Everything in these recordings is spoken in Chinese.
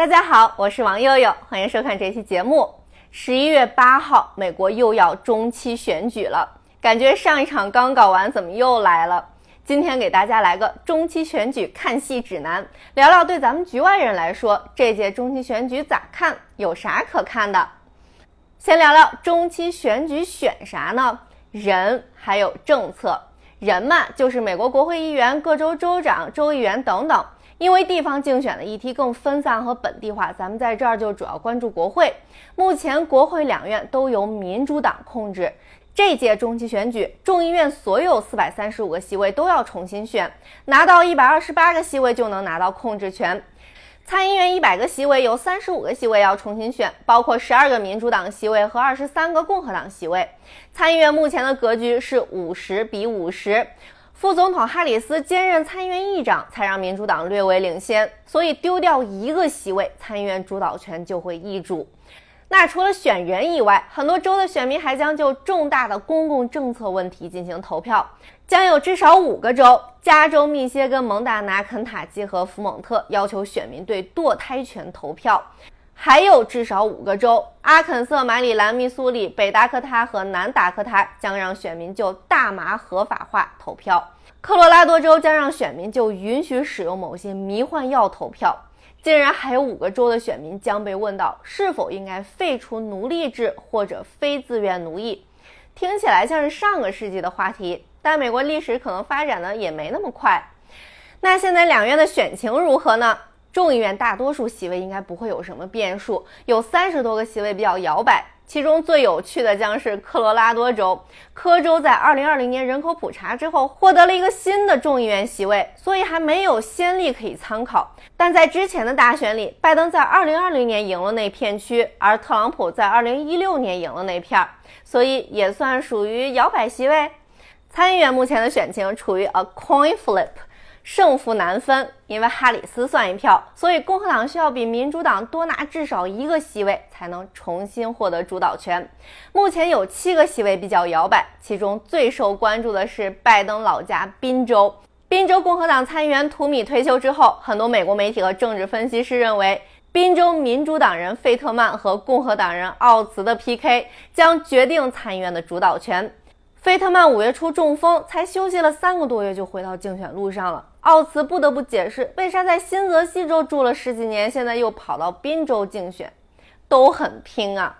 大家好，我是王悠悠，欢迎收看这期节目。十一月八号，美国又要中期选举了，感觉上一场刚搞完，怎么又来了？今天给大家来个中期选举看戏指南，聊聊对咱们局外人来说，这届中期选举咋看？有啥可看的？先聊聊中期选举选啥呢？人还有政策。人嘛，就是美国国会议员、各州州长、州议员等等。因为地方竞选的议题更分散和本地化，咱们在这儿就主要关注国会。目前国会两院都由民主党控制。这届中期选举，众议院所有四百三十五个席位都要重新选，拿到一百二十八个席位就能拿到控制权。参议院一百个席位有三十五个席位要重新选，包括十二个民主党席位和二十三个共和党席位。参议院目前的格局是五十比五十。副总统哈里斯兼任参议院议长，才让民主党略微领先，所以丢掉一个席位，参议院主导权就会易主。那除了选人以外，很多州的选民还将就重大的公共政策问题进行投票，将有至少五个州——加州、密歇根、蒙大拿、肯塔基和福蒙特——要求选民对堕胎权投票。还有至少五个州：阿肯色、马里兰、密苏里、北达科他和南达科他将让选民就大麻合法化投票；科罗拉多州将让选民就允许使用某些迷幻药投票。竟然还有五个州的选民将被问到是否应该废除奴隶制或者非自愿奴役。听起来像是上个世纪的话题，但美国历史可能发展的也没那么快。那现在两院的选情如何呢？众议院大多数席位应该不会有什么变数，有三十多个席位比较摇摆。其中最有趣的将是科罗拉多州，科州在二零二零年人口普查之后获得了一个新的众议院席位，所以还没有先例可以参考。但在之前的大选里，拜登在二零二零年赢了那片区，而特朗普在二零一六年赢了那片儿，所以也算属于摇摆席位。参议员目前的选情处于 a coin flip。胜负难分，因为哈里斯算一票，所以共和党需要比民主党多拿至少一个席位，才能重新获得主导权。目前有七个席位比较摇摆，其中最受关注的是拜登老家宾州。宾州共和党参议员图米退休之后，很多美国媒体和政治分析师认为，宾州民主党人费特曼和共和党人奥茨的 PK 将决定参议院的主导权。费特曼五月初中风，才休息了三个多月就回到竞选路上了。奥茨不得不解释，为啥在新泽西州住了十几年，现在又跑到宾州竞选，都很拼啊。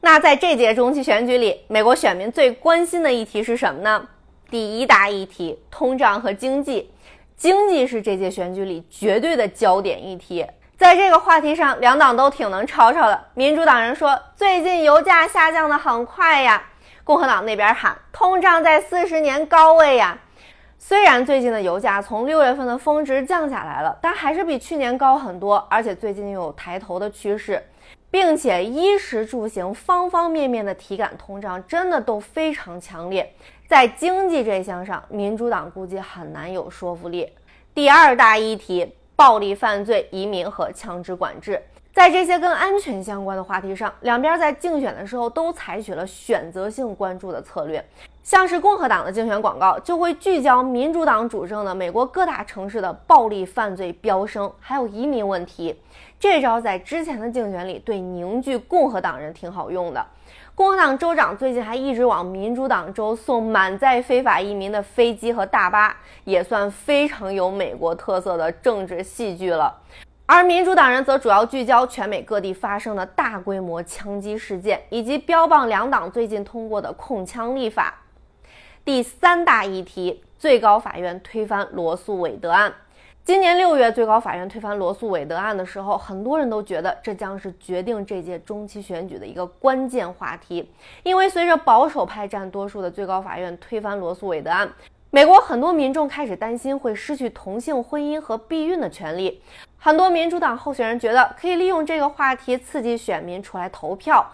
那在这届中期选举里，美国选民最关心的议题是什么呢？第一大议题，通胀和经济。经济是这届选举里绝对的焦点议题。在这个话题上，两党都挺能吵吵的。民主党人说，最近油价下降的很快呀。共和党那边喊通胀在四十年高位呀，虽然最近的油价从六月份的峰值降下来了，但还是比去年高很多，而且最近又有抬头的趋势，并且衣食住行方方面面的体感通胀真的都非常强烈，在经济这项上，民主党估计很难有说服力。第二大议题：暴力犯罪、移民和枪支管制。在这些跟安全相关的话题上，两边在竞选的时候都采取了选择性关注的策略。像是共和党的竞选广告就会聚焦民主党主政的美国各大城市的暴力犯罪飙升，还有移民问题。这招在之前的竞选里对凝聚共和党人挺好用的。共和党州长最近还一直往民主党州送满载非法移民的飞机和大巴，也算非常有美国特色的政治戏剧了。而民主党人则主要聚焦全美各地发生的大规模枪击事件，以及标榜两党最近通过的控枪立法。第三大议题：最高法院推翻罗素韦德案。今年六月，最高法院推翻罗素韦德案的时候，很多人都觉得这将是决定这届中期选举的一个关键话题，因为随着保守派占多数的最高法院推翻罗素韦德案。美国很多民众开始担心会失去同性婚姻和避孕的权利，很多民主党候选人觉得可以利用这个话题刺激选民出来投票。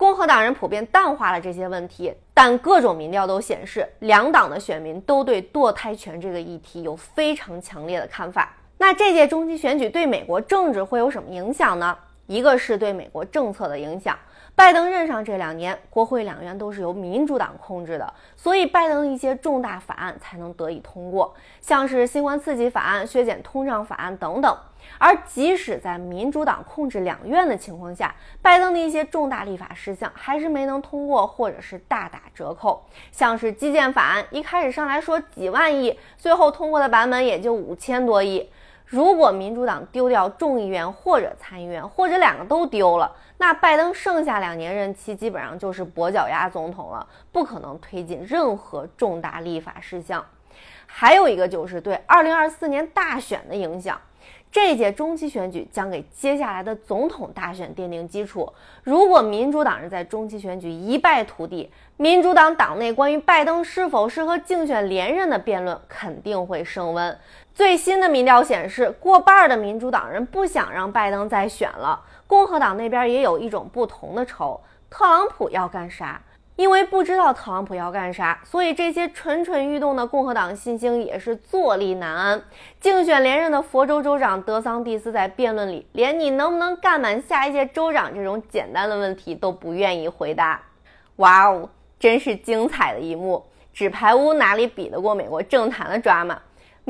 共和党人普遍淡化了这些问题，但各种民调都显示，两党的选民都对堕胎权这个议题有非常强烈的看法。那这届中期选举对美国政治会有什么影响呢？一个是对美国政策的影响。拜登任上这两年，国会两院都是由民主党控制的，所以拜登的一些重大法案才能得以通过，像是新冠刺激法案、削减通胀法案等等。而即使在民主党控制两院的情况下，拜登的一些重大立法事项还是没能通过，或者是大打折扣。像是基建法案，一开始上来说几万亿，最后通过的版本也就五千多亿。如果民主党丢掉众议院或者参议院，或者两个都丢了，那拜登剩下两年任期基本上就是跛脚鸭总统了，不可能推进任何重大立法事项。还有一个就是对二零二四年大选的影响。这届中期选举将给接下来的总统大选奠定基础。如果民主党人在中期选举一败涂地，民主党党内关于拜登是否适合竞选连任的辩论肯定会升温。最新的民调显示，过半的民主党人不想让拜登再选了。共和党那边也有一种不同的仇，特朗普要干啥？因为不知道特朗普要干啥，所以这些蠢蠢欲动的共和党新星也是坐立难安。竞选连任的佛州州长德桑蒂斯在辩论里，连你能不能干满下一届州长这种简单的问题都不愿意回答。哇哦，真是精彩的一幕！纸牌屋哪里比得过美国政坛的抓马？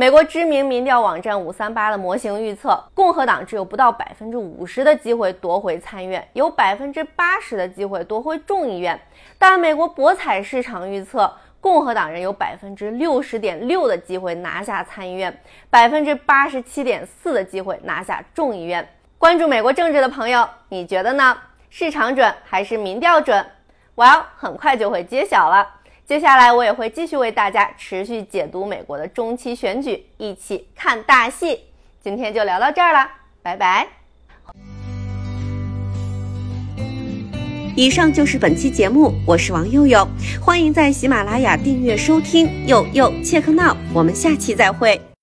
美国知名民调网站五三八的模型预测，共和党只有不到百分之五十的机会夺回参院，有百分之八十的机会夺回众议院。但美国博彩市场预测，共和党人有百分之六十点六的机会拿下参议院，百分之八十七点四的机会拿下众议院。关注美国政治的朋友，你觉得呢？市场准还是民调准？Well，很快就会揭晓了。接下来我也会继续为大家持续解读美国的中期选举，一起看大戏。今天就聊到这儿了，拜拜。以上就是本期节目，我是王佑佑，欢迎在喜马拉雅订阅收听佑佑切克闹，我们下期再会。